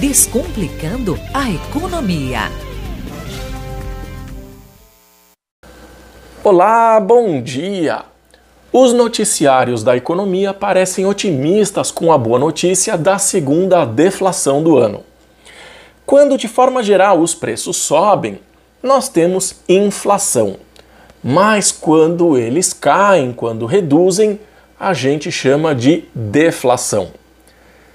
Descomplicando a economia. Olá, bom dia! Os noticiários da economia parecem otimistas com a boa notícia da segunda deflação do ano. Quando, de forma geral, os preços sobem, nós temos inflação. Mas quando eles caem, quando reduzem, a gente chama de deflação.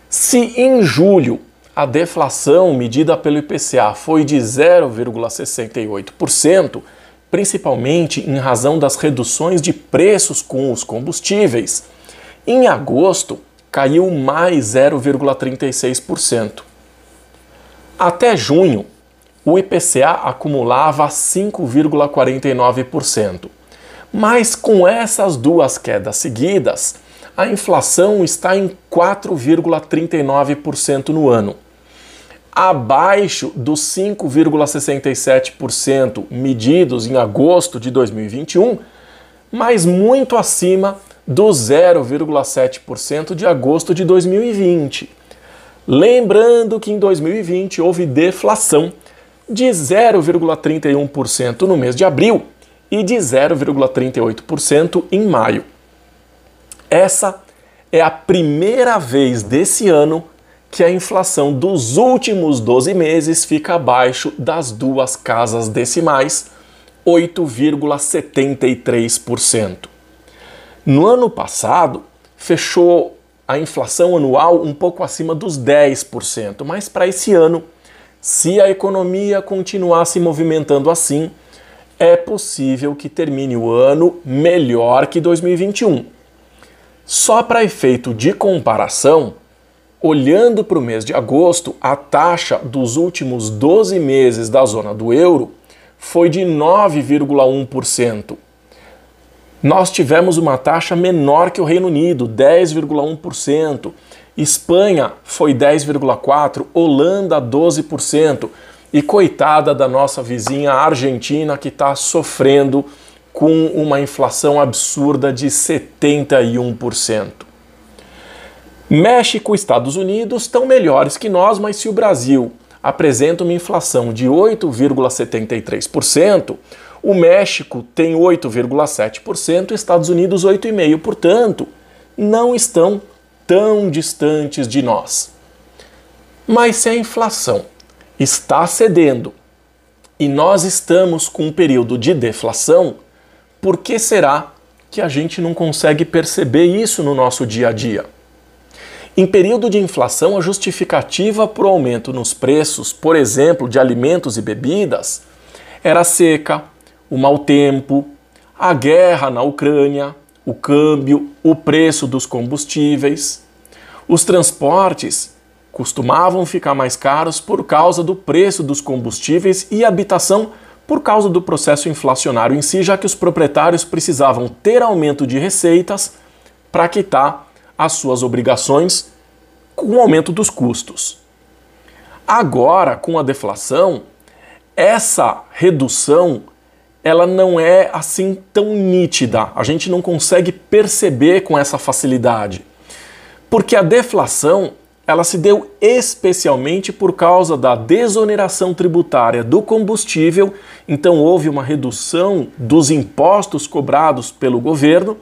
Se em julho a deflação medida pelo IPCA foi de 0,68%, principalmente em razão das reduções de preços com os combustíveis, em agosto caiu mais 0,36%. Até junho, o IPCA acumulava 5,49%. Mas com essas duas quedas seguidas, a inflação está em 4,39% no ano, abaixo dos 5,67% medidos em agosto de 2021, mas muito acima do 0,7% de agosto de 2020. Lembrando que em 2020 houve deflação de 0,31% no mês de abril e de 0,38% em maio. Essa é a primeira vez desse ano que a inflação dos últimos 12 meses fica abaixo das duas casas decimais, 8,73%. No ano passado, fechou a inflação anual um pouco acima dos 10%, mas para esse ano, se a economia continuar se movimentando assim, é possível que termine o ano melhor que 2021. Só para efeito de comparação, olhando para o mês de agosto, a taxa dos últimos 12 meses da zona do euro foi de 9,1%. Nós tivemos uma taxa menor que o Reino Unido, 10,1%. Espanha foi 10,4%, Holanda 12%. E coitada da nossa vizinha Argentina, que está sofrendo com uma inflação absurda de 71%. México e Estados Unidos estão melhores que nós, mas se o Brasil apresenta uma inflação de 8,73%, o México tem 8,7%, Estados Unidos 8,5%, portanto, não estão tão distantes de nós. Mas se a inflação está cedendo e nós estamos com um período de deflação, por que será que a gente não consegue perceber isso no nosso dia a dia? Em período de inflação, a justificativa para o aumento nos preços, por exemplo, de alimentos e bebidas, era a seca, o mau tempo, a guerra na Ucrânia, o câmbio, o preço dos combustíveis. Os transportes costumavam ficar mais caros por causa do preço dos combustíveis e habitação por causa do processo inflacionário em si, já que os proprietários precisavam ter aumento de receitas para quitar as suas obrigações com o aumento dos custos. Agora, com a deflação, essa redução ela não é assim tão nítida. A gente não consegue perceber com essa facilidade. Porque a deflação ela se deu especialmente por causa da desoneração tributária do combustível, então houve uma redução dos impostos cobrados pelo governo.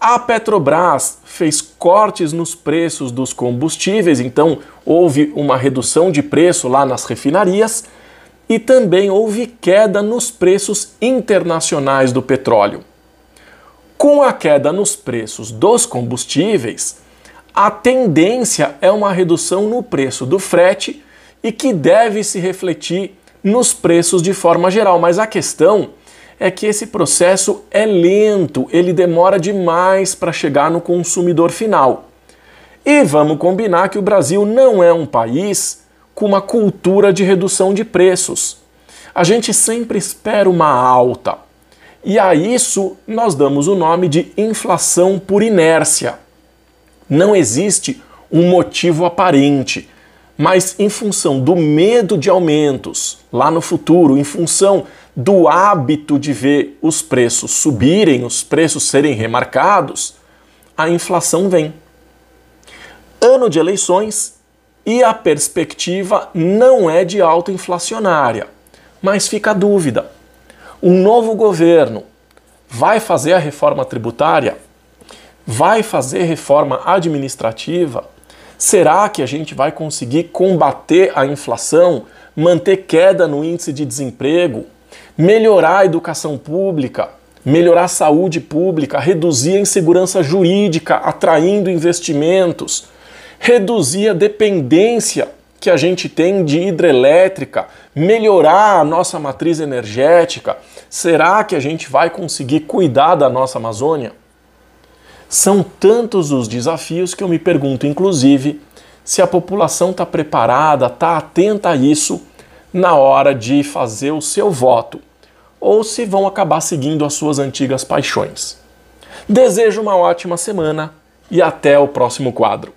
A Petrobras fez cortes nos preços dos combustíveis, então houve uma redução de preço lá nas refinarias e também houve queda nos preços internacionais do petróleo. Com a queda nos preços dos combustíveis, a tendência é uma redução no preço do frete e que deve se refletir nos preços de forma geral, mas a questão é que esse processo é lento, ele demora demais para chegar no consumidor final. E vamos combinar que o Brasil não é um país com uma cultura de redução de preços. A gente sempre espera uma alta. E a isso nós damos o nome de inflação por inércia. Não existe um motivo aparente, mas em função do medo de aumentos lá no futuro, em função do hábito de ver os preços subirem, os preços serem remarcados, a inflação vem. Ano de eleições, e a perspectiva não é de alta inflacionária. Mas fica a dúvida: um novo governo vai fazer a reforma tributária? Vai fazer reforma administrativa? Será que a gente vai conseguir combater a inflação, manter queda no índice de desemprego, melhorar a educação pública, melhorar a saúde pública, reduzir a insegurança jurídica, atraindo investimentos, reduzir a dependência que a gente tem de hidrelétrica, melhorar a nossa matriz energética? Será que a gente vai conseguir cuidar da nossa Amazônia? São tantos os desafios que eu me pergunto, inclusive, se a população está preparada, está atenta a isso na hora de fazer o seu voto, ou se vão acabar seguindo as suas antigas paixões. Desejo uma ótima semana e até o próximo quadro.